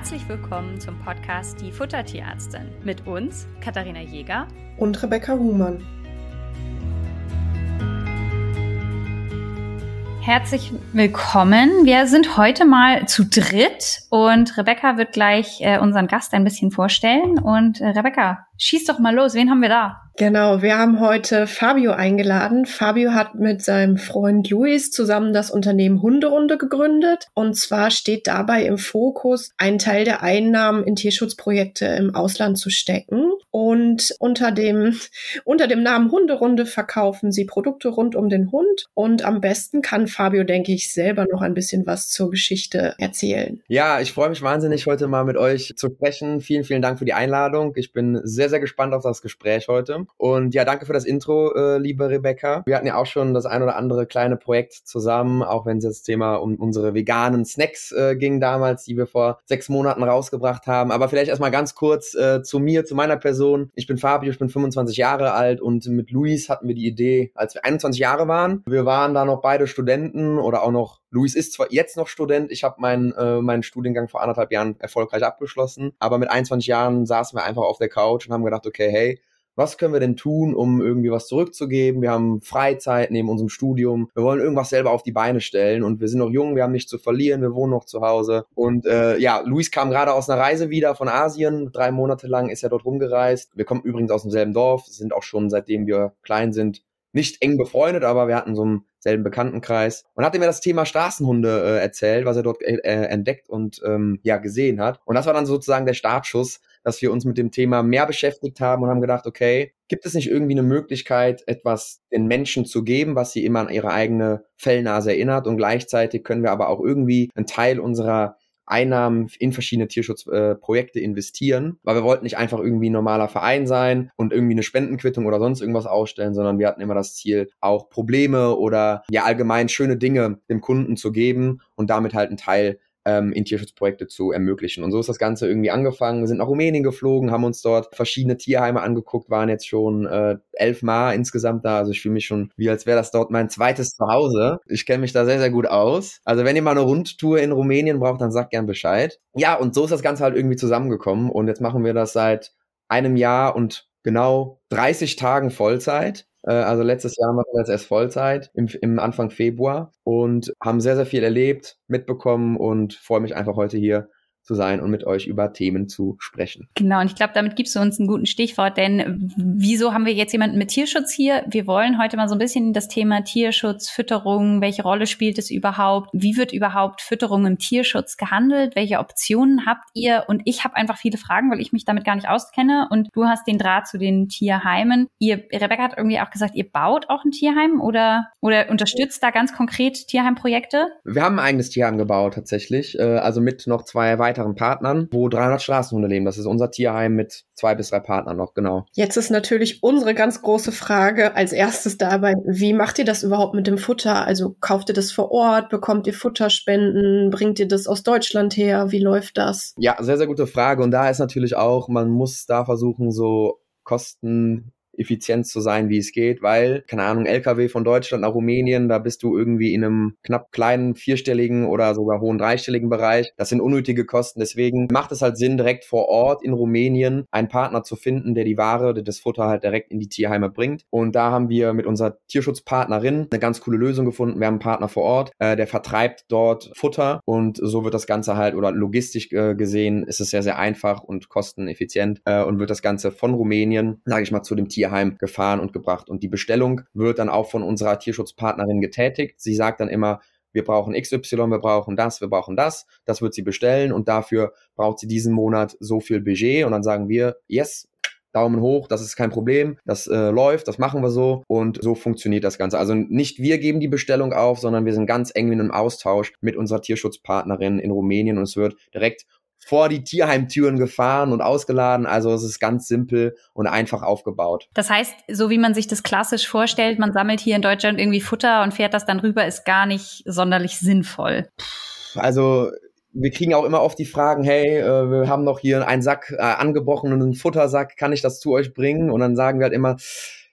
Herzlich willkommen zum Podcast Die Futtertierärztin mit uns, Katharina Jäger und Rebecca Huhmann. Herzlich willkommen. Wir sind heute mal zu dritt und Rebecca wird gleich äh, unseren Gast ein bisschen vorstellen. Und äh, Rebecca, schieß doch mal los. Wen haben wir da? Genau, wir haben heute Fabio eingeladen. Fabio hat mit seinem Freund Luis zusammen das Unternehmen Hunderunde gegründet. Und zwar steht dabei im Fokus, einen Teil der Einnahmen in Tierschutzprojekte im Ausland zu stecken. Und unter dem, unter dem Namen Hunderunde verkaufen sie Produkte rund um den Hund. Und am besten kann Fabio, denke ich, selber noch ein bisschen was zur Geschichte erzählen. Ja, ich freue mich wahnsinnig, heute mal mit euch zu sprechen. Vielen, vielen Dank für die Einladung. Ich bin sehr, sehr gespannt auf das Gespräch heute. Und ja, danke für das Intro, äh, liebe Rebecca. Wir hatten ja auch schon das ein oder andere kleine Projekt zusammen, auch wenn es das Thema um unsere veganen Snacks äh, ging damals, die wir vor sechs Monaten rausgebracht haben. Aber vielleicht erstmal ganz kurz äh, zu mir, zu meiner Person. Ich bin Fabio, ich bin 25 Jahre alt und mit Luis hatten wir die Idee, als wir 21 Jahre waren. Wir waren da noch beide Studenten oder auch noch Luis ist zwar jetzt noch Student, ich habe meinen äh, meinen Studiengang vor anderthalb Jahren erfolgreich abgeschlossen, aber mit 21 Jahren saßen wir einfach auf der Couch und haben gedacht, okay, hey, was können wir denn tun, um irgendwie was zurückzugeben? Wir haben Freizeit neben unserem Studium. Wir wollen irgendwas selber auf die Beine stellen und wir sind noch jung, wir haben nichts zu verlieren, wir wohnen noch zu Hause. Und äh, ja, Luis kam gerade aus einer Reise wieder von Asien. Drei Monate lang ist er dort rumgereist. Wir kommen übrigens aus demselben Dorf, sind auch schon seitdem wir klein sind nicht eng befreundet, aber wir hatten so einen selben Bekanntenkreis und hatte mir das Thema Straßenhunde äh, erzählt, was er dort äh, entdeckt und ähm, ja gesehen hat. Und das war dann sozusagen der Startschuss, dass wir uns mit dem Thema mehr beschäftigt haben und haben gedacht, okay, gibt es nicht irgendwie eine Möglichkeit, etwas den Menschen zu geben, was sie immer an ihre eigene Fellnase erinnert und gleichzeitig können wir aber auch irgendwie einen Teil unserer Einnahmen in verschiedene Tierschutzprojekte äh, investieren, weil wir wollten nicht einfach irgendwie ein normaler Verein sein und irgendwie eine Spendenquittung oder sonst irgendwas ausstellen, sondern wir hatten immer das Ziel, auch Probleme oder ja allgemein schöne Dinge dem Kunden zu geben und damit halt einen Teil ähm, in Tierschutzprojekte zu ermöglichen. Und so ist das Ganze irgendwie angefangen. Wir sind nach Rumänien geflogen, haben uns dort verschiedene Tierheime angeguckt, waren jetzt schon äh, elfmal insgesamt da. Also ich fühle mich schon, wie als wäre das dort mein zweites Zuhause. Ich kenne mich da sehr, sehr gut aus. Also wenn ihr mal eine Rundtour in Rumänien braucht, dann sagt gern Bescheid. Ja, und so ist das Ganze halt irgendwie zusammengekommen. Und jetzt machen wir das seit einem Jahr und genau 30 Tagen Vollzeit. Äh, also letztes Jahr machen wir jetzt erst Vollzeit im, im Anfang Februar und haben sehr, sehr viel erlebt, mitbekommen und freue mich einfach heute hier zu sein und mit euch über Themen zu sprechen. Genau, und ich glaube, damit gibst du uns einen guten Stichwort, denn wieso haben wir jetzt jemanden mit Tierschutz hier? Wir wollen heute mal so ein bisschen das Thema Tierschutz, Fütterung, welche Rolle spielt es überhaupt? Wie wird überhaupt Fütterung im Tierschutz gehandelt? Welche Optionen habt ihr? Und ich habe einfach viele Fragen, weil ich mich damit gar nicht auskenne und du hast den Draht zu den Tierheimen. Ihr, Rebecca hat irgendwie auch gesagt, ihr baut auch ein Tierheim oder, oder unterstützt da ganz konkret Tierheimprojekte? Wir haben ein eigenes Tierheim gebaut tatsächlich, äh, also mit noch zwei weiteren weiteren Partnern, wo 300 Straßenhunde leben. Das ist unser Tierheim mit zwei bis drei Partnern noch, genau. Jetzt ist natürlich unsere ganz große Frage als erstes dabei, wie macht ihr das überhaupt mit dem Futter? Also kauft ihr das vor Ort, bekommt ihr Futterspenden, bringt ihr das aus Deutschland her? Wie läuft das? Ja, sehr, sehr gute Frage. Und da ist natürlich auch, man muss da versuchen, so Kosten effizient zu sein, wie es geht, weil, keine Ahnung, LKW von Deutschland nach Rumänien, da bist du irgendwie in einem knapp kleinen vierstelligen oder sogar hohen dreistelligen Bereich. Das sind unnötige Kosten. Deswegen macht es halt Sinn, direkt vor Ort in Rumänien einen Partner zu finden, der die Ware, das Futter halt direkt in die Tierheime bringt. Und da haben wir mit unserer Tierschutzpartnerin eine ganz coole Lösung gefunden. Wir haben einen Partner vor Ort, äh, der vertreibt dort Futter und so wird das Ganze halt oder logistisch äh, gesehen ist es sehr, sehr einfach und kosteneffizient äh, und wird das Ganze von Rumänien, sage ich mal, zu dem Tier Tierheim gefahren und gebracht. Und die Bestellung wird dann auch von unserer Tierschutzpartnerin getätigt. Sie sagt dann immer, wir brauchen XY, wir brauchen das, wir brauchen das. Das wird sie bestellen und dafür braucht sie diesen Monat so viel Budget. Und dann sagen wir, yes, Daumen hoch, das ist kein Problem, das äh, läuft, das machen wir so und so funktioniert das Ganze. Also nicht wir geben die Bestellung auf, sondern wir sind ganz eng in einem Austausch mit unserer Tierschutzpartnerin in Rumänien und es wird direkt vor die Tierheimtüren gefahren und ausgeladen. Also es ist ganz simpel und einfach aufgebaut. Das heißt, so wie man sich das klassisch vorstellt, man sammelt hier in Deutschland irgendwie Futter und fährt das dann rüber, ist gar nicht sonderlich sinnvoll. Also wir kriegen auch immer oft die Fragen, hey, äh, wir haben noch hier einen Sack äh, angebrochenen Futtersack, kann ich das zu euch bringen? Und dann sagen wir halt immer,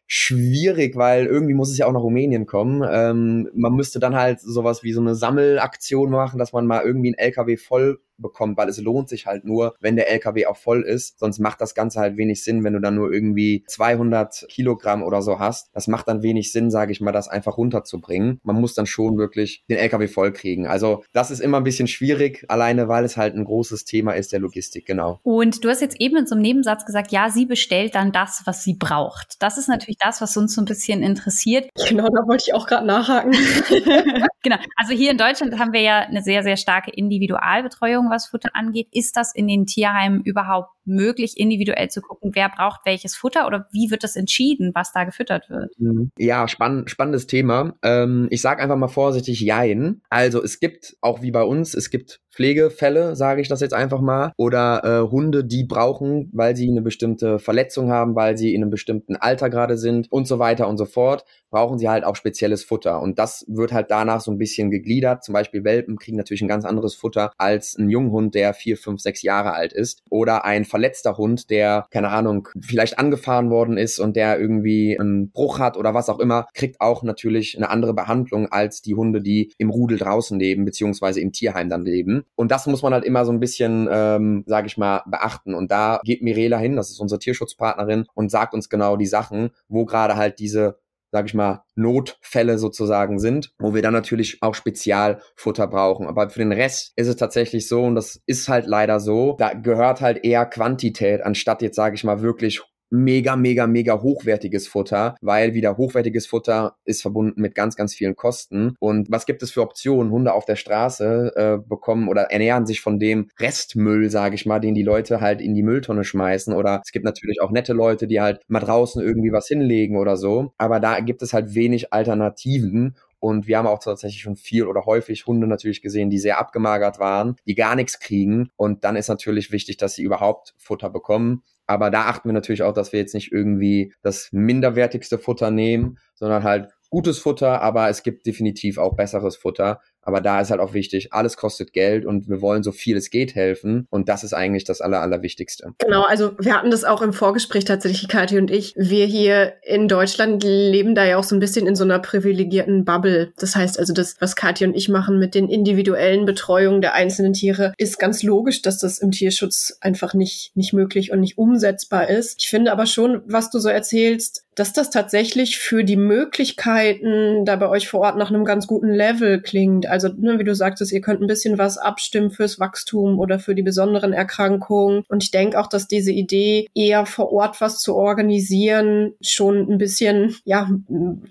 schwierig, weil irgendwie muss es ja auch nach Rumänien kommen. Ähm, man müsste dann halt sowas wie so eine Sammelaktion machen, dass man mal irgendwie einen LKW voll bekommt, weil es lohnt sich halt nur, wenn der LKW auch voll ist. Sonst macht das Ganze halt wenig Sinn, wenn du dann nur irgendwie 200 Kilogramm oder so hast. Das macht dann wenig Sinn, sage ich mal, das einfach runterzubringen. Man muss dann schon wirklich den LKW voll kriegen. Also das ist immer ein bisschen schwierig, alleine weil es halt ein großes Thema ist der Logistik, genau. Und du hast jetzt eben in so einem Nebensatz gesagt, ja, sie bestellt dann das, was sie braucht. Das ist natürlich das, was uns so ein bisschen interessiert. Genau, da wollte ich auch gerade nachhaken. genau. Also hier in Deutschland haben wir ja eine sehr, sehr starke Individualbetreuung, was Futter angeht. Ist das in den Tierheimen überhaupt möglich, individuell zu gucken, wer braucht welches Futter oder wie wird das entschieden, was da gefüttert wird? Mhm. Ja, spann spannendes Thema. Ähm, ich sage einfach mal vorsichtig Jein. Also es gibt, auch wie bei uns, es gibt Pflegefälle, sage ich das jetzt einfach mal, oder äh, Hunde, die brauchen, weil sie eine bestimmte Verletzung haben, weil sie in einem bestimmten Alter gerade sind und so weiter und so fort, brauchen sie halt auch spezielles Futter. Und das wird halt danach so ein bisschen gegliedert. Zum Beispiel Welpen kriegen natürlich ein ganz anderes Futter als ein Junghund, der vier, fünf, sechs Jahre alt ist. Oder ein verletzter Hund, der, keine Ahnung, vielleicht angefahren worden ist und der irgendwie einen Bruch hat oder was auch immer, kriegt auch natürlich eine andere Behandlung als die Hunde, die im Rudel draußen leben, beziehungsweise im Tierheim dann leben. Und das muss man halt immer so ein bisschen, ähm, sage ich mal, beachten. Und da geht Mirela hin, das ist unsere Tierschutzpartnerin, und sagt uns genau die Sachen, wo gerade halt diese sage ich mal, Notfälle sozusagen sind, wo wir dann natürlich auch Spezialfutter brauchen. Aber für den Rest ist es tatsächlich so, und das ist halt leider so, da gehört halt eher Quantität, anstatt jetzt, sage ich mal, wirklich mega, mega, mega hochwertiges Futter, weil wieder hochwertiges Futter ist verbunden mit ganz, ganz vielen Kosten. Und was gibt es für Optionen? Hunde auf der Straße äh, bekommen oder ernähren sich von dem Restmüll, sage ich mal, den die Leute halt in die Mülltonne schmeißen. Oder es gibt natürlich auch nette Leute, die halt mal draußen irgendwie was hinlegen oder so. Aber da gibt es halt wenig Alternativen. Und wir haben auch tatsächlich schon viel oder häufig Hunde natürlich gesehen, die sehr abgemagert waren, die gar nichts kriegen. Und dann ist natürlich wichtig, dass sie überhaupt Futter bekommen. Aber da achten wir natürlich auch, dass wir jetzt nicht irgendwie das minderwertigste Futter nehmen, sondern halt gutes Futter, aber es gibt definitiv auch besseres Futter. Aber da ist halt auch wichtig, alles kostet Geld und wir wollen so viel es geht helfen. Und das ist eigentlich das Aller, Allerwichtigste. Genau, also wir hatten das auch im Vorgespräch tatsächlich, Kathi und ich. Wir hier in Deutschland leben da ja auch so ein bisschen in so einer privilegierten Bubble. Das heißt also, das, was Kathi und ich machen mit den individuellen Betreuungen der einzelnen Tiere, ist ganz logisch, dass das im Tierschutz einfach nicht, nicht möglich und nicht umsetzbar ist. Ich finde aber schon, was du so erzählst, dass das tatsächlich für die Möglichkeiten da bei euch vor Ort nach einem ganz guten Level klingt. Also, ne, wie du sagtest, ihr könnt ein bisschen was abstimmen fürs Wachstum oder für die besonderen Erkrankungen. Und ich denke auch, dass diese Idee, eher vor Ort was zu organisieren, schon ein bisschen, ja,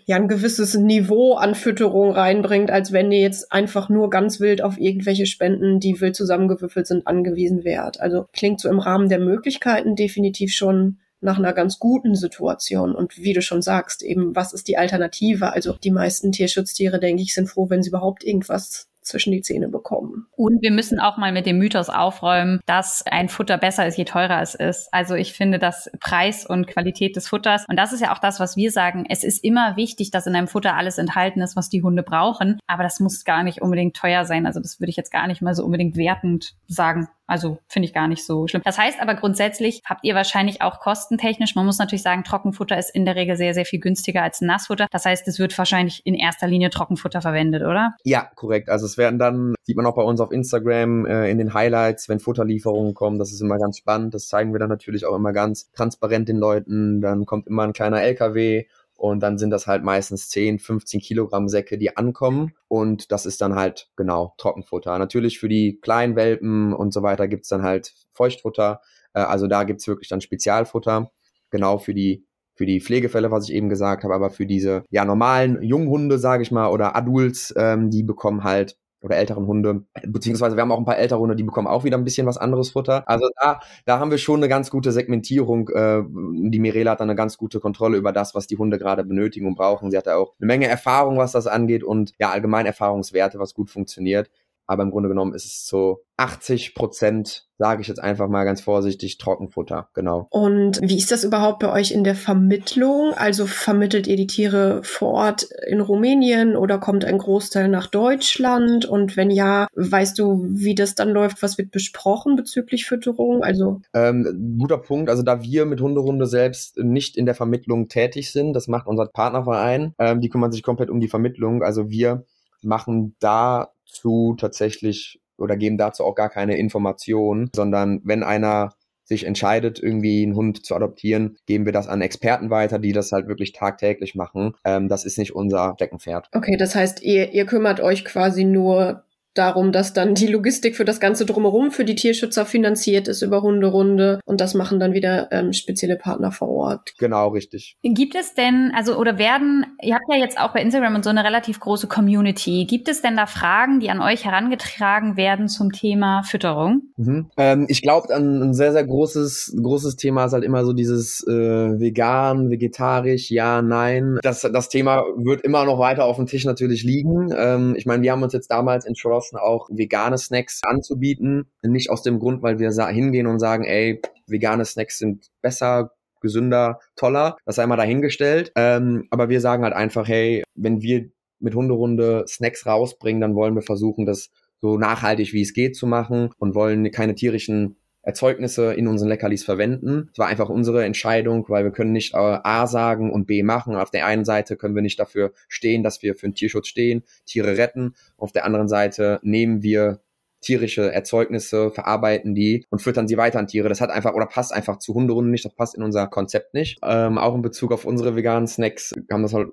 ja, ein gewisses Niveau an Fütterung reinbringt, als wenn ihr jetzt einfach nur ganz wild auf irgendwelche Spenden, die wild zusammengewürfelt sind, angewiesen wärt. Also klingt so im Rahmen der Möglichkeiten definitiv schon nach einer ganz guten Situation. Und wie du schon sagst, eben, was ist die Alternative? Also die meisten Tierschutztiere, denke ich, sind froh, wenn sie überhaupt irgendwas zwischen die Zähne bekommen. Und wir müssen auch mal mit dem Mythos aufräumen, dass ein Futter besser ist, je teurer es ist. Also ich finde, dass Preis und Qualität des Futters, und das ist ja auch das, was wir sagen, es ist immer wichtig, dass in einem Futter alles enthalten ist, was die Hunde brauchen, aber das muss gar nicht unbedingt teuer sein. Also das würde ich jetzt gar nicht mal so unbedingt wertend sagen. Also finde ich gar nicht so schlimm. Das heißt aber grundsätzlich habt ihr wahrscheinlich auch kostentechnisch, man muss natürlich sagen, Trockenfutter ist in der Regel sehr, sehr viel günstiger als Nassfutter. Das heißt, es wird wahrscheinlich in erster Linie Trockenfutter verwendet, oder? Ja, korrekt. Also es werden dann, sieht man auch bei uns auf Instagram äh, in den Highlights, wenn Futterlieferungen kommen, das ist immer ganz spannend. Das zeigen wir dann natürlich auch immer ganz transparent den Leuten. Dann kommt immer ein kleiner LKW und dann sind das halt meistens 10, 15 Kilogramm Säcke, die ankommen. Und das ist dann halt genau Trockenfutter. Natürlich für die kleinen Welpen und so weiter gibt's dann halt Feuchtfutter. Äh, also da gibt's wirklich dann Spezialfutter. Genau für die für die Pflegefälle, was ich eben gesagt habe, aber für diese ja normalen Junghunde, sage ich mal, oder Adults, ähm, die bekommen halt oder älteren Hunde, beziehungsweise wir haben auch ein paar ältere Hunde, die bekommen auch wieder ein bisschen was anderes Futter. Also da, da haben wir schon eine ganz gute Segmentierung. Äh, die Mirela hat dann eine ganz gute Kontrolle über das, was die Hunde gerade benötigen und brauchen. Sie hat ja auch eine Menge Erfahrung, was das angeht und ja, allgemein Erfahrungswerte, was gut funktioniert. Aber im Grunde genommen ist es so 80 Prozent, sage ich jetzt einfach mal ganz vorsichtig, Trockenfutter, genau. Und wie ist das überhaupt bei euch in der Vermittlung? Also vermittelt ihr die Tiere vor Ort in Rumänien oder kommt ein Großteil nach Deutschland? Und wenn ja, weißt du, wie das dann läuft? Was wird besprochen bezüglich Fütterung? Also ähm, guter Punkt. Also da wir mit Hunderunde selbst nicht in der Vermittlung tätig sind, das macht unser Partnerverein. Ähm, die kümmern sich komplett um die Vermittlung. Also wir machen dazu tatsächlich oder geben dazu auch gar keine Informationen, sondern wenn einer sich entscheidet, irgendwie einen Hund zu adoptieren, geben wir das an Experten weiter, die das halt wirklich tagtäglich machen. Ähm, das ist nicht unser Steckenpferd. Okay, das heißt, ihr, ihr kümmert euch quasi nur darum, dass dann die Logistik für das Ganze drumherum für die Tierschützer finanziert ist über Hunderunde und das machen dann wieder ähm, spezielle Partner vor Ort. Genau, richtig. Gibt es denn, also oder werden, ihr habt ja jetzt auch bei Instagram und so eine relativ große Community. Gibt es denn da Fragen, die an euch herangetragen werden zum Thema Fütterung? Mhm. Ähm, ich glaube, ein, ein, sehr, sehr großes, großes Thema ist halt immer so dieses äh, vegan, vegetarisch, ja, nein. Das, das Thema wird immer noch weiter auf dem Tisch natürlich liegen. Ähm, ich meine, wir haben uns jetzt damals entschlossen, entschlossen, auch vegane Snacks anzubieten. Nicht aus dem Grund, weil wir hingehen und sagen, ey, vegane Snacks sind besser, gesünder, toller. Das sei mal dahingestellt. Ähm, aber wir sagen halt einfach, hey, wenn wir mit Hunderunde Snacks rausbringen, dann wollen wir versuchen, das so nachhaltig wie es geht zu machen und wollen keine tierischen Erzeugnisse in unseren Leckerlis verwenden. Es war einfach unsere Entscheidung, weil wir können nicht äh, A sagen und B machen. Auf der einen Seite können wir nicht dafür stehen, dass wir für den Tierschutz stehen, Tiere retten. Auf der anderen Seite nehmen wir tierische Erzeugnisse, verarbeiten die und füttern sie weiter an Tiere. Das hat einfach oder passt einfach zu Hunderunden nicht, das passt in unser Konzept nicht. Ähm, auch in Bezug auf unsere veganen Snacks kam das halt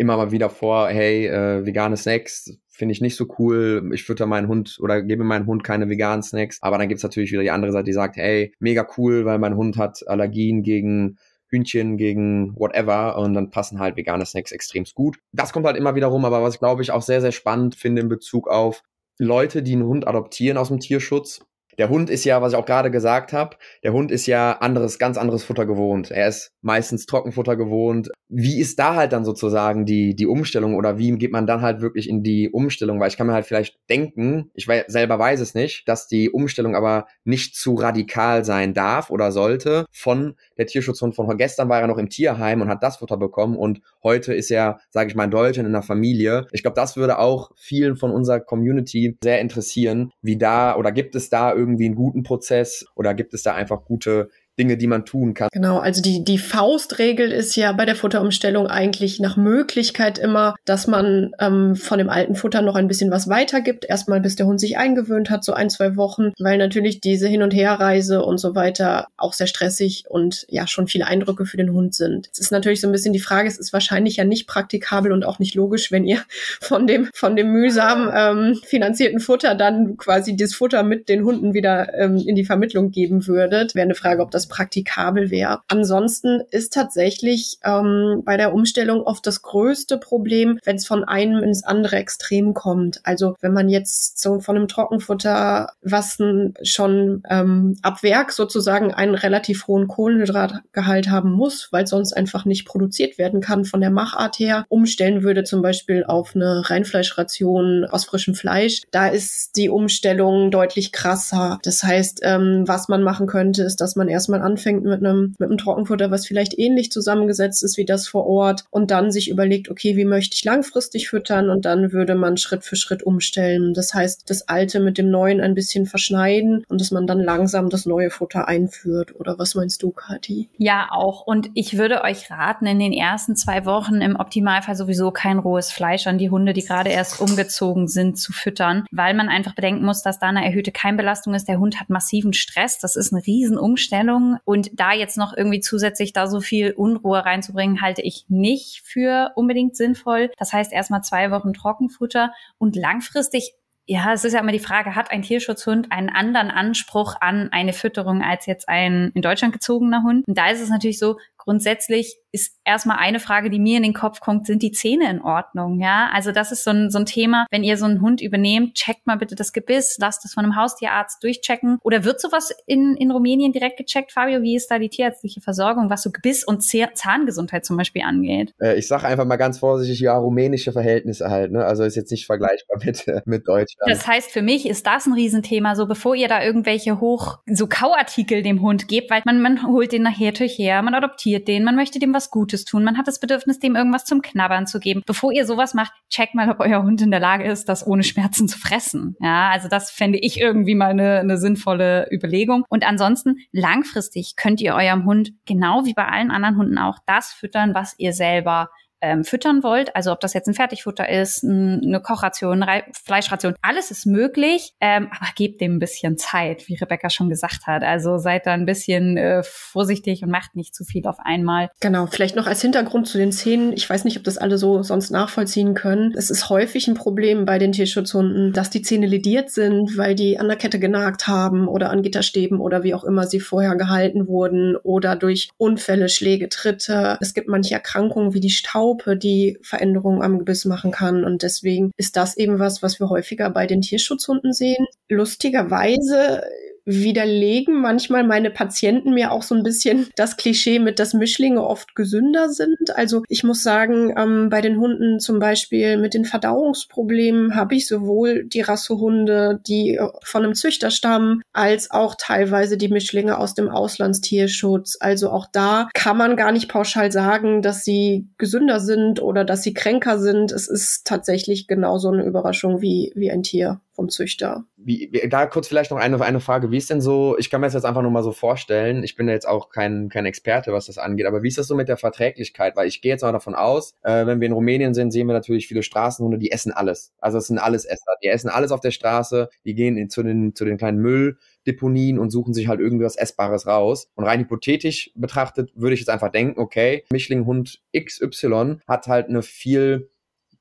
immer mal wieder vor, hey, äh, vegane Snacks finde ich nicht so cool. Ich fütter meinen Hund oder gebe meinem Hund keine veganen Snacks. Aber dann gibt's natürlich wieder die andere Seite, die sagt, hey, mega cool, weil mein Hund hat Allergien gegen Hühnchen gegen whatever und dann passen halt vegane Snacks extremst gut. Das kommt halt immer wieder rum, aber was ich glaube ich auch sehr, sehr spannend finde in Bezug auf Leute, die einen Hund adoptieren aus dem Tierschutz, der Hund ist ja, was ich auch gerade gesagt habe, der Hund ist ja anderes, ganz anderes Futter gewohnt. Er ist meistens Trockenfutter gewohnt. Wie ist da halt dann sozusagen die, die Umstellung oder wie geht man dann halt wirklich in die Umstellung? Weil ich kann mir halt vielleicht denken, ich weiß, selber weiß es nicht, dass die Umstellung aber nicht zu radikal sein darf oder sollte von der Tierschutzhund von gestern war er noch im Tierheim und hat das Futter bekommen und heute ist er, sage ich mal, in Deutschland in der Familie. Ich glaube, das würde auch vielen von unserer Community sehr interessieren, wie da oder gibt es da irgendwie irgendwie einen guten Prozess oder gibt es da einfach gute Dinge, die man tun kann. Genau, also die, die Faustregel ist ja bei der Futterumstellung eigentlich nach Möglichkeit immer, dass man ähm, von dem alten Futter noch ein bisschen was weitergibt. Erstmal, bis der Hund sich eingewöhnt hat, so ein, zwei Wochen, weil natürlich diese Hin- und Herreise und so weiter auch sehr stressig und ja schon viele Eindrücke für den Hund sind. Es ist natürlich so ein bisschen die Frage, es ist wahrscheinlich ja nicht praktikabel und auch nicht logisch, wenn ihr von dem, von dem mühsam ähm, finanzierten Futter dann quasi das Futter mit den Hunden wieder ähm, in die Vermittlung geben würdet. Wäre eine Frage, ob das praktikabel wäre. Ansonsten ist tatsächlich ähm, bei der Umstellung oft das größte Problem, wenn es von einem ins andere Extrem kommt. Also wenn man jetzt so von einem Trockenfutter, was schon ähm, ab Werk sozusagen einen relativ hohen Kohlenhydratgehalt haben muss, weil sonst einfach nicht produziert werden kann von der Machart her, umstellen würde zum Beispiel auf eine Reinfleischration aus frischem Fleisch, da ist die Umstellung deutlich krasser. Das heißt, ähm, was man machen könnte, ist, dass man erstmal man anfängt mit einem, mit einem Trockenfutter, was vielleicht ähnlich zusammengesetzt ist wie das vor Ort und dann sich überlegt, okay, wie möchte ich langfristig füttern und dann würde man Schritt für Schritt umstellen. Das heißt, das Alte mit dem Neuen ein bisschen verschneiden und dass man dann langsam das neue Futter einführt. Oder was meinst du, Kathi? Ja, auch. Und ich würde euch raten, in den ersten zwei Wochen im Optimalfall sowieso kein rohes Fleisch an die Hunde, die gerade erst umgezogen sind, zu füttern, weil man einfach bedenken muss, dass da eine erhöhte Keimbelastung ist. Der Hund hat massiven Stress. Das ist eine Riesenumstellung und da jetzt noch irgendwie zusätzlich da so viel Unruhe reinzubringen, halte ich nicht für unbedingt sinnvoll. Das heißt erstmal zwei Wochen Trockenfutter und langfristig ja, es ist ja immer die Frage, hat ein Tierschutzhund einen anderen Anspruch an eine Fütterung als jetzt ein in Deutschland gezogener Hund? Und da ist es natürlich so, grundsätzlich ist erstmal eine Frage, die mir in den Kopf kommt, sind die Zähne in Ordnung? Ja, also das ist so ein, so ein Thema. Wenn ihr so einen Hund übernehmt, checkt mal bitte das Gebiss, lasst es von einem Haustierarzt durchchecken. Oder wird sowas in, in Rumänien direkt gecheckt, Fabio? Wie ist da die tierärztliche Versorgung, was so Gebiss- und Zahngesundheit zum Beispiel angeht? Äh, ich sage einfach mal ganz vorsichtig, ja, rumänische Verhältnisse halt. Ne? Also ist jetzt nicht vergleichbar mit, äh, mit Deutschland. Das heißt, für mich ist das ein Riesenthema, so bevor ihr da irgendwelche hoch, so Kauartikel dem Hund gebt, weil man, man holt den nachher durch her, man adoptiert den, man möchte dem was Gutes tun, man hat das Bedürfnis, dem irgendwas zum Knabbern zu geben. Bevor ihr sowas macht, checkt mal, ob euer Hund in der Lage ist, das ohne Schmerzen zu fressen. Ja, also das fände ich irgendwie mal eine, eine sinnvolle Überlegung. Und ansonsten, langfristig könnt ihr eurem Hund, genau wie bei allen anderen Hunden auch, das füttern, was ihr selber ähm, füttern wollt. Also ob das jetzt ein Fertigfutter ist, ein, eine Kochration, eine Fleischration, alles ist möglich, ähm, aber gebt dem ein bisschen Zeit, wie Rebecca schon gesagt hat. Also seid da ein bisschen äh, vorsichtig und macht nicht zu viel auf einmal. Genau, vielleicht noch als Hintergrund zu den Zähnen. Ich weiß nicht, ob das alle so sonst nachvollziehen können. Es ist häufig ein Problem bei den Tierschutzhunden, dass die Zähne lediert sind, weil die an der Kette genagt haben oder an Gitterstäben oder wie auch immer sie vorher gehalten wurden oder durch Unfälle, Schläge, Tritte. Es gibt manche Erkrankungen wie die Staupe, die Veränderungen am Gebiss machen kann. Und deswegen ist das eben was, was wir häufiger bei den Tierschutzhunden sehen. Lustigerweise widerlegen manchmal meine Patienten mir auch so ein bisschen das Klischee mit, dass Mischlinge oft gesünder sind. Also ich muss sagen, ähm, bei den Hunden zum Beispiel mit den Verdauungsproblemen habe ich sowohl die Rassehunde, die äh, von einem Züchter stammen, als auch teilweise die Mischlinge aus dem Auslandstierschutz. Also auch da kann man gar nicht pauschal sagen, dass sie gesünder sind oder dass sie kränker sind. Es ist tatsächlich genauso eine Überraschung wie, wie ein Tier vom Züchter. Wie, da kurz vielleicht noch eine, eine Frage. Wie ist denn so, ich kann mir das jetzt einfach nur mal so vorstellen, ich bin ja jetzt auch kein, kein Experte, was das angeht, aber wie ist das so mit der Verträglichkeit? Weil ich gehe jetzt mal davon aus, äh, wenn wir in Rumänien sind, sehen wir natürlich viele Straßenhunde, die essen alles. Also es sind alles Esser. Die essen alles auf der Straße, die gehen in, zu, den, zu den kleinen Mülldeponien und suchen sich halt irgendwas Essbares raus. Und rein hypothetisch betrachtet würde ich jetzt einfach denken, okay, Mischlinghund XY hat halt eine viel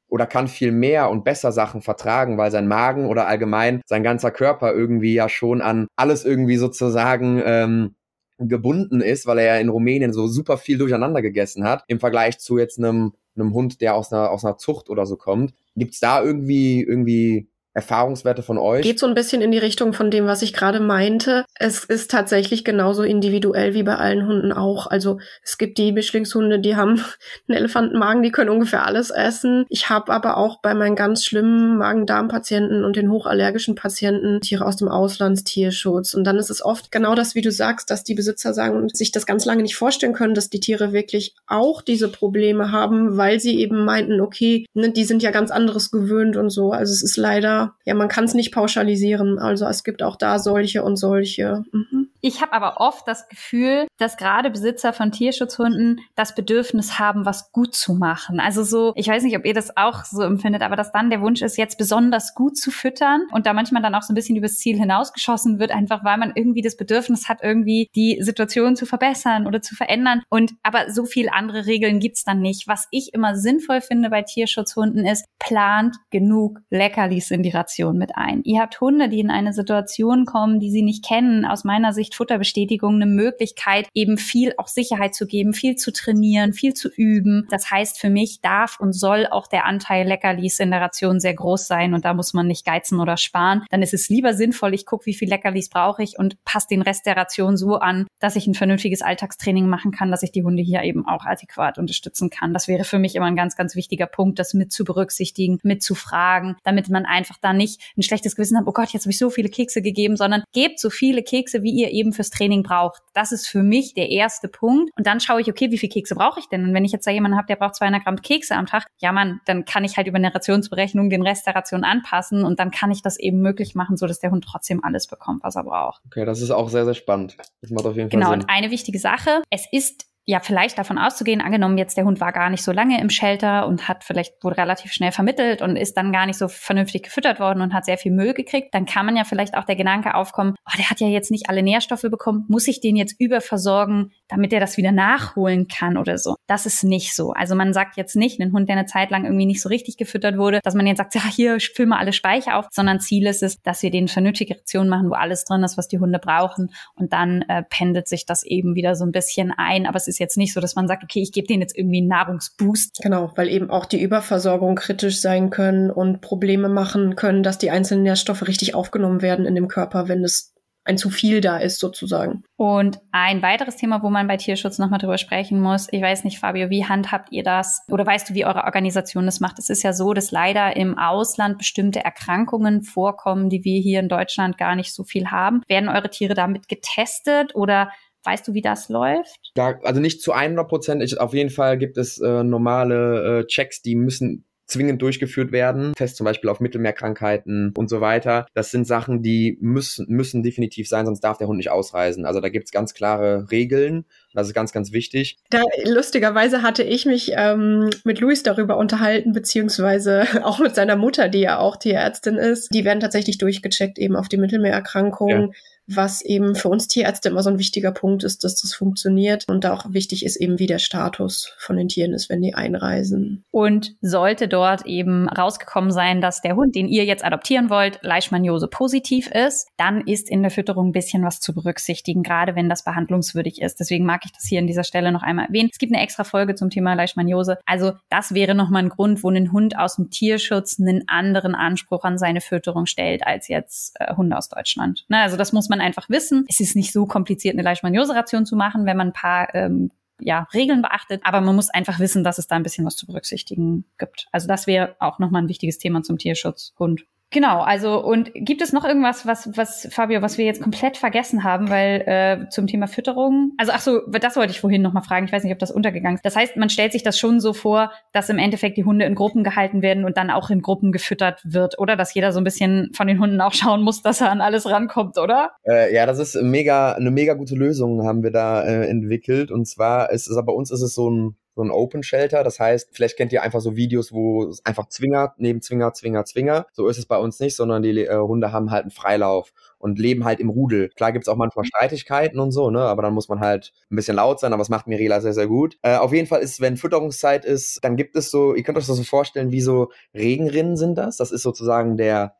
oder kann viel mehr und besser Sachen vertragen, weil sein Magen oder allgemein sein ganzer Körper irgendwie ja schon an alles irgendwie sozusagen ähm, gebunden ist, weil er ja in Rumänien so super viel durcheinander gegessen hat, im Vergleich zu jetzt einem, einem Hund, der aus einer, aus einer Zucht oder so kommt. Gibt's da irgendwie, irgendwie Erfahrungswerte von euch? Geht so ein bisschen in die Richtung von dem, was ich gerade meinte. Es ist tatsächlich genauso individuell wie bei allen Hunden auch. Also es gibt die Mischlingshunde, die haben einen Elefantenmagen, die können ungefähr alles essen. Ich habe aber auch bei meinen ganz schlimmen Magen-Darm-Patienten und den hochallergischen Patienten Tiere aus dem Auslandstierschutz. Und dann ist es oft genau das, wie du sagst, dass die Besitzer sagen sich das ganz lange nicht vorstellen können, dass die Tiere wirklich auch diese Probleme haben, weil sie eben meinten, okay, ne, die sind ja ganz anderes gewöhnt und so. Also es ist leider ja, man kann es nicht pauschalisieren. Also es gibt auch da solche und solche. Mhm. Ich habe aber oft das Gefühl, dass gerade Besitzer von Tierschutzhunden das Bedürfnis haben, was gut zu machen. Also so, ich weiß nicht, ob ihr das auch so empfindet, aber dass dann der Wunsch ist, jetzt besonders gut zu füttern und da manchmal dann auch so ein bisschen übers Ziel hinausgeschossen wird, einfach weil man irgendwie das Bedürfnis hat, irgendwie die Situation zu verbessern oder zu verändern. Und aber so viel andere Regeln gibt's dann nicht. Was ich immer sinnvoll finde bei Tierschutzhunden ist, plant genug Leckerlis in die Ration mit ein. Ihr habt Hunde, die in eine Situation kommen, die sie nicht kennen, aus meiner Sicht Futterbestätigung eine Möglichkeit, eben viel auch Sicherheit zu geben, viel zu trainieren, viel zu üben. Das heißt, für mich darf und soll auch der Anteil Leckerlis in der Ration sehr groß sein und da muss man nicht geizen oder sparen. Dann ist es lieber sinnvoll, ich gucke, wie viel Leckerlis brauche ich und passe den Rest der Ration so an, dass ich ein vernünftiges Alltagstraining machen kann, dass ich die Hunde hier eben auch adäquat unterstützen kann. Das wäre für mich immer ein ganz, ganz wichtiger Punkt, das mit zu berücksichtigen, mit zu fragen, damit man einfach da nicht ein schlechtes Gewissen hat, oh Gott, jetzt habe ich so viele Kekse gegeben, sondern gebt so viele Kekse, wie ihr eben fürs Training braucht. Das ist für mich der erste Punkt. Und dann schaue ich, okay, wie viele Kekse brauche ich denn? Und wenn ich jetzt da jemanden habe, der braucht 200 Gramm Kekse am Tag, ja man, dann kann ich halt über eine Rationsberechnung den Rest der Ration anpassen und dann kann ich das eben möglich machen, so dass der Hund trotzdem alles bekommt, was er braucht. Okay, das ist auch sehr, sehr spannend. Das macht auf jeden Fall genau, Sinn. Genau, und eine wichtige Sache, es ist ja vielleicht davon auszugehen, angenommen jetzt der Hund war gar nicht so lange im Shelter und hat vielleicht wurde relativ schnell vermittelt und ist dann gar nicht so vernünftig gefüttert worden und hat sehr viel Müll gekriegt, dann kann man ja vielleicht auch der Gedanke aufkommen, oh, der hat ja jetzt nicht alle Nährstoffe bekommen, muss ich den jetzt überversorgen, damit er das wieder nachholen kann oder so. Das ist nicht so. Also man sagt jetzt nicht, ein Hund, der eine Zeit lang irgendwie nicht so richtig gefüttert wurde, dass man jetzt sagt, ja, hier füll mal alle Speicher auf, sondern Ziel ist es, dass wir den vernünftige Ration machen, wo alles drin ist, was die Hunde brauchen und dann äh, pendelt sich das eben wieder so ein bisschen ein, aber es ist jetzt nicht so, dass man sagt, okay, ich gebe denen jetzt irgendwie einen Nahrungsboost. Genau, weil eben auch die Überversorgung kritisch sein können und Probleme machen können, dass die einzelnen Nährstoffe richtig aufgenommen werden in dem Körper, wenn es ein zu viel da ist sozusagen. Und ein weiteres Thema, wo man bei Tierschutz nochmal drüber sprechen muss, ich weiß nicht, Fabio, wie handhabt ihr das? Oder weißt du, wie eure Organisation das macht? Es ist ja so, dass leider im Ausland bestimmte Erkrankungen vorkommen, die wir hier in Deutschland gar nicht so viel haben. Werden eure Tiere damit getestet oder Weißt du, wie das läuft? Ja, also nicht zu 100 Prozent. Auf jeden Fall gibt es äh, normale äh, Checks, die müssen zwingend durchgeführt werden, fest zum Beispiel auf Mittelmeerkrankheiten und so weiter. Das sind Sachen, die müssen, müssen definitiv sein, sonst darf der Hund nicht ausreisen. Also da gibt's ganz klare Regeln. Das ist ganz, ganz wichtig. Da lustigerweise hatte ich mich ähm, mit Luis darüber unterhalten, beziehungsweise auch mit seiner Mutter, die ja auch Tierärztin ist. Die werden tatsächlich durchgecheckt eben auf die Mittelmeererkrankungen. Ja was eben für uns Tierärzte immer so ein wichtiger Punkt ist, dass das funktioniert und auch wichtig ist eben, wie der Status von den Tieren ist, wenn die einreisen. Und sollte dort eben rausgekommen sein, dass der Hund, den ihr jetzt adoptieren wollt, Leishmaniose positiv ist, dann ist in der Fütterung ein bisschen was zu berücksichtigen, gerade wenn das behandlungswürdig ist. Deswegen mag ich das hier an dieser Stelle noch einmal erwähnen. Es gibt eine extra Folge zum Thema Leishmaniose. Also das wäre nochmal ein Grund, wo ein Hund aus dem Tierschutz einen anderen Anspruch an seine Fütterung stellt als jetzt äh, Hunde aus Deutschland. Na, also das muss man man einfach wissen. Es ist nicht so kompliziert, eine Leishmaniose-Ration zu machen, wenn man ein paar ähm, ja, Regeln beachtet, aber man muss einfach wissen, dass es da ein bisschen was zu berücksichtigen gibt. Also das wäre auch nochmal ein wichtiges Thema zum Tierschutz Hund. Genau, also und gibt es noch irgendwas, was, was, Fabio, was wir jetzt komplett vergessen haben, weil äh, zum Thema Fütterung, also ach so, das wollte ich vorhin nochmal fragen, ich weiß nicht, ob das untergegangen ist. Das heißt, man stellt sich das schon so vor, dass im Endeffekt die Hunde in Gruppen gehalten werden und dann auch in Gruppen gefüttert wird, oder? Dass jeder so ein bisschen von den Hunden auch schauen muss, dass er an alles rankommt, oder? Äh, ja, das ist mega, eine mega gute Lösung haben wir da äh, entwickelt. Und zwar ist es, bei uns ist es so ein so ein Open Shelter. Das heißt, vielleicht kennt ihr einfach so Videos, wo es einfach Zwinger, neben Zwinger, Zwinger, Zwinger. So ist es bei uns nicht, sondern die äh, Hunde haben halt einen Freilauf und leben halt im Rudel. Klar gibt's auch manchmal Streitigkeiten und so, ne? Aber dann muss man halt ein bisschen laut sein, aber das macht Mirela sehr, sehr gut. Äh, auf jeden Fall ist, wenn Fütterungszeit ist, dann gibt es so, ihr könnt euch das so vorstellen, wie so Regenrinnen sind das. Das ist sozusagen der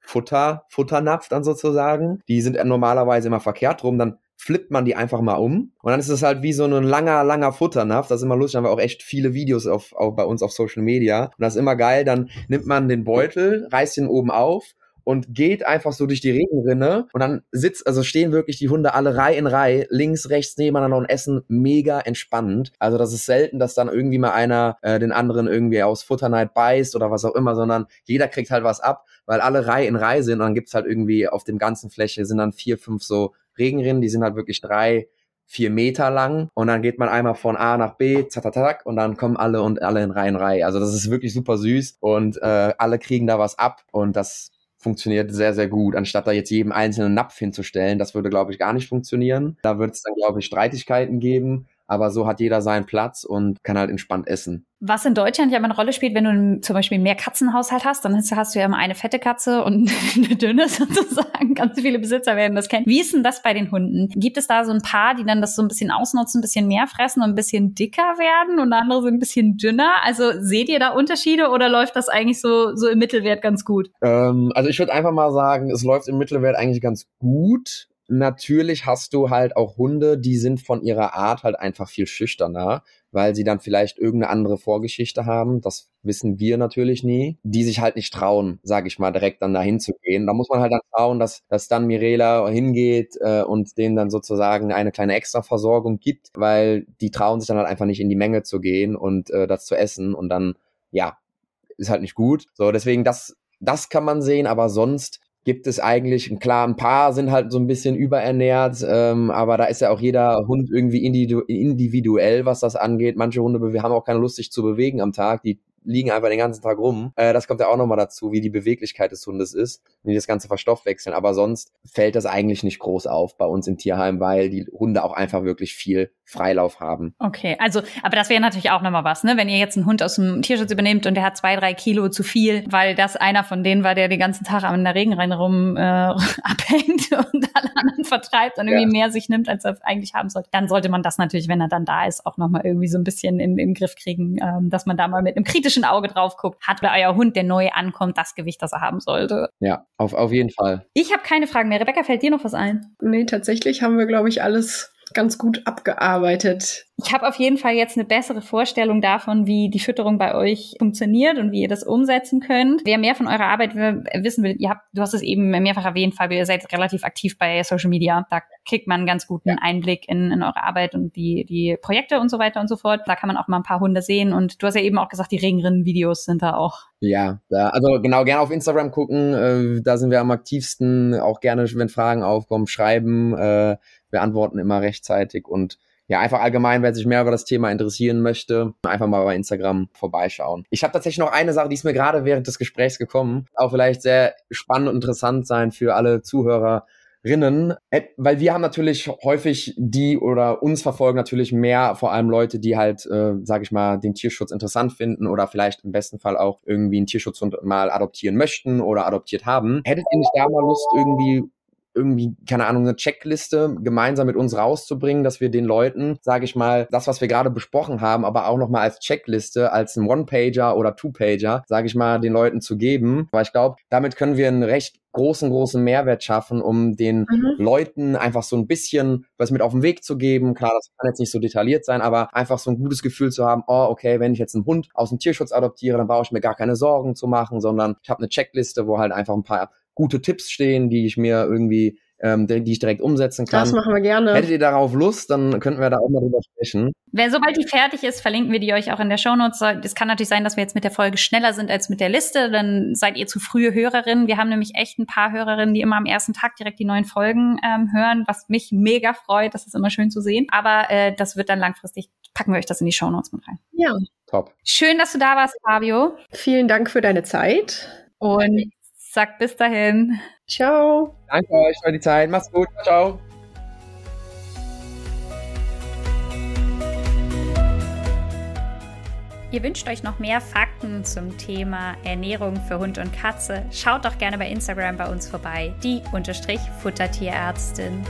Futter, Futternapf dann sozusagen. Die sind normalerweise immer verkehrt rum. Dann flippt man die einfach mal um. Und dann ist es halt wie so ein langer, langer Futternapf. Das ist immer lustig, haben wir auch echt viele Videos auf, auf, bei uns auf Social Media. Und das ist immer geil. Dann nimmt man den Beutel, reißt ihn oben auf und geht einfach so durch die Regenrinne und dann sitzt, also stehen wirklich die Hunde alle Reihe in Reihe, links, rechts nebeneinander und essen mega entspannend. Also das ist selten, dass dann irgendwie mal einer äh, den anderen irgendwie aus Futterneid beißt oder was auch immer, sondern jeder kriegt halt was ab, weil alle Reihe in Reihe sind und dann gibt's halt irgendwie auf dem ganzen Fläche sind dann vier, fünf so Regenrinnen, die sind halt wirklich drei, vier Meter lang und dann geht man einmal von A nach B, zack, und dann kommen alle und alle in Reihen Reihe. Also das ist wirklich super süß und äh, alle kriegen da was ab und das funktioniert sehr, sehr gut, anstatt da jetzt jedem einzelnen Napf hinzustellen. Das würde, glaube ich, gar nicht funktionieren. Da wird es dann, glaube ich, Streitigkeiten geben aber so hat jeder seinen Platz und kann halt entspannt essen. Was in Deutschland ja immer eine Rolle spielt, wenn du zum Beispiel mehr Katzenhaushalt hast, dann hast, hast du ja immer eine fette Katze und eine dünne sozusagen. Ganz viele Besitzer werden das kennen. Wie ist denn das bei den Hunden? Gibt es da so ein paar, die dann das so ein bisschen ausnutzen, ein bisschen mehr fressen und ein bisschen dicker werden und andere sind ein bisschen dünner? Also seht ihr da Unterschiede oder läuft das eigentlich so, so im Mittelwert ganz gut? Ähm, also ich würde einfach mal sagen, es läuft im Mittelwert eigentlich ganz gut natürlich hast du halt auch Hunde, die sind von ihrer Art halt einfach viel schüchterner, weil sie dann vielleicht irgendeine andere Vorgeschichte haben. Das wissen wir natürlich nie. Die sich halt nicht trauen, sage ich mal, direkt dann dahin zu gehen. Da muss man halt dann schauen, dass, dass dann Mirela hingeht äh, und denen dann sozusagen eine kleine Extraversorgung gibt, weil die trauen sich dann halt einfach nicht in die Menge zu gehen und äh, das zu essen und dann, ja, ist halt nicht gut. So, deswegen das, das kann man sehen, aber sonst gibt es eigentlich, klar, ein paar sind halt so ein bisschen überernährt, ähm, aber da ist ja auch jeder Hund irgendwie individuell, was das angeht. Manche Hunde haben auch keine Lust, sich zu bewegen am Tag. Die liegen einfach den ganzen Tag rum. Äh, das kommt ja auch nochmal dazu, wie die Beweglichkeit des Hundes ist, wie das Ganze verstoffwechseln. Aber sonst fällt das eigentlich nicht groß auf bei uns im Tierheim, weil die Hunde auch einfach wirklich viel Freilauf haben. Okay, also, aber das wäre natürlich auch nochmal was, ne? Wenn ihr jetzt einen Hund aus dem Tierschutz übernehmt und der hat zwei, drei Kilo zu viel, weil das einer von denen war, der den ganzen Tag an der Regenreine rum äh, abhängt und alle anderen vertreibt und irgendwie ja. mehr sich nimmt, als er eigentlich haben sollte, dann sollte man das natürlich, wenn er dann da ist, auch nochmal irgendwie so ein bisschen in, in den Griff kriegen, ähm, dass man da mal mit einem kritischen Auge drauf guckt. Hat bei euer Hund, der neu ankommt, das Gewicht, das er haben sollte? Ja, auf, auf jeden Fall. Ich habe keine Fragen mehr. Rebecca, fällt dir noch was ein? Nee, tatsächlich haben wir, glaube ich, alles ganz gut abgearbeitet. Ich habe auf jeden Fall jetzt eine bessere Vorstellung davon, wie die Fütterung bei euch funktioniert und wie ihr das umsetzen könnt. Wer mehr von eurer Arbeit wissen will, ihr habt, du hast es eben mehrfach erwähnt, Fabio, ihr seid relativ aktiv bei Social Media. Da kriegt man einen ganz guten ja. Einblick in, in eure Arbeit und die, die Projekte und so weiter und so fort. Da kann man auch mal ein paar Hunde sehen. Und du hast ja eben auch gesagt, die Regenrinnen-Videos sind da auch. Ja, da, also genau, gerne auf Instagram gucken. Äh, da sind wir am aktivsten. Auch gerne, wenn Fragen aufkommen, schreiben. Äh, wir antworten immer rechtzeitig und ja, einfach allgemein, wer sich mehr über das Thema interessieren möchte, einfach mal bei Instagram vorbeischauen. Ich habe tatsächlich noch eine Sache, die ist mir gerade während des Gesprächs gekommen, auch vielleicht sehr spannend und interessant sein für alle Zuhörer Rinnen, weil wir haben natürlich häufig die oder uns verfolgen natürlich mehr vor allem Leute, die halt, äh, sage ich mal, den Tierschutz interessant finden oder vielleicht im besten Fall auch irgendwie einen Tierschutzhund mal adoptieren möchten oder adoptiert haben. Hättet ihr nicht da mal Lust, irgendwie irgendwie, keine Ahnung, eine Checkliste gemeinsam mit uns rauszubringen, dass wir den Leuten, sage ich mal, das, was wir gerade besprochen haben, aber auch nochmal als Checkliste, als ein One-Pager oder Two-Pager, sage ich mal, den Leuten zu geben. Weil ich glaube, damit können wir einen recht großen, großen Mehrwert schaffen, um den mhm. Leuten einfach so ein bisschen was mit auf den Weg zu geben. Klar, das kann jetzt nicht so detailliert sein, aber einfach so ein gutes Gefühl zu haben, oh, okay, wenn ich jetzt einen Hund aus dem Tierschutz adoptiere, dann brauche ich mir gar keine Sorgen zu machen, sondern ich habe eine Checkliste, wo halt einfach ein paar gute Tipps stehen, die ich mir irgendwie ähm, die ich direkt umsetzen kann. Das machen wir gerne. Hättet ihr darauf Lust, dann könnten wir da auch mal drüber sprechen. Wenn, sobald die fertig ist, verlinken wir die euch auch in der Shownotes. Es kann natürlich sein, dass wir jetzt mit der Folge schneller sind als mit der Liste. Dann seid ihr zu frühe Hörerinnen. Wir haben nämlich echt ein paar Hörerinnen, die immer am ersten Tag direkt die neuen Folgen ähm, hören, was mich mega freut. Das ist immer schön zu sehen. Aber äh, das wird dann langfristig, packen wir euch das in die Shownotes mit rein. Ja. Top. Schön, dass du da warst, Fabio. Vielen Dank für deine Zeit. Und Sag bis dahin. Ciao. Danke euch für die Zeit. Macht's gut. Ciao. Ihr wünscht euch noch mehr Fakten zum Thema Ernährung für Hund und Katze? Schaut doch gerne bei Instagram bei uns vorbei, die Unterstrich Futtertierärztin.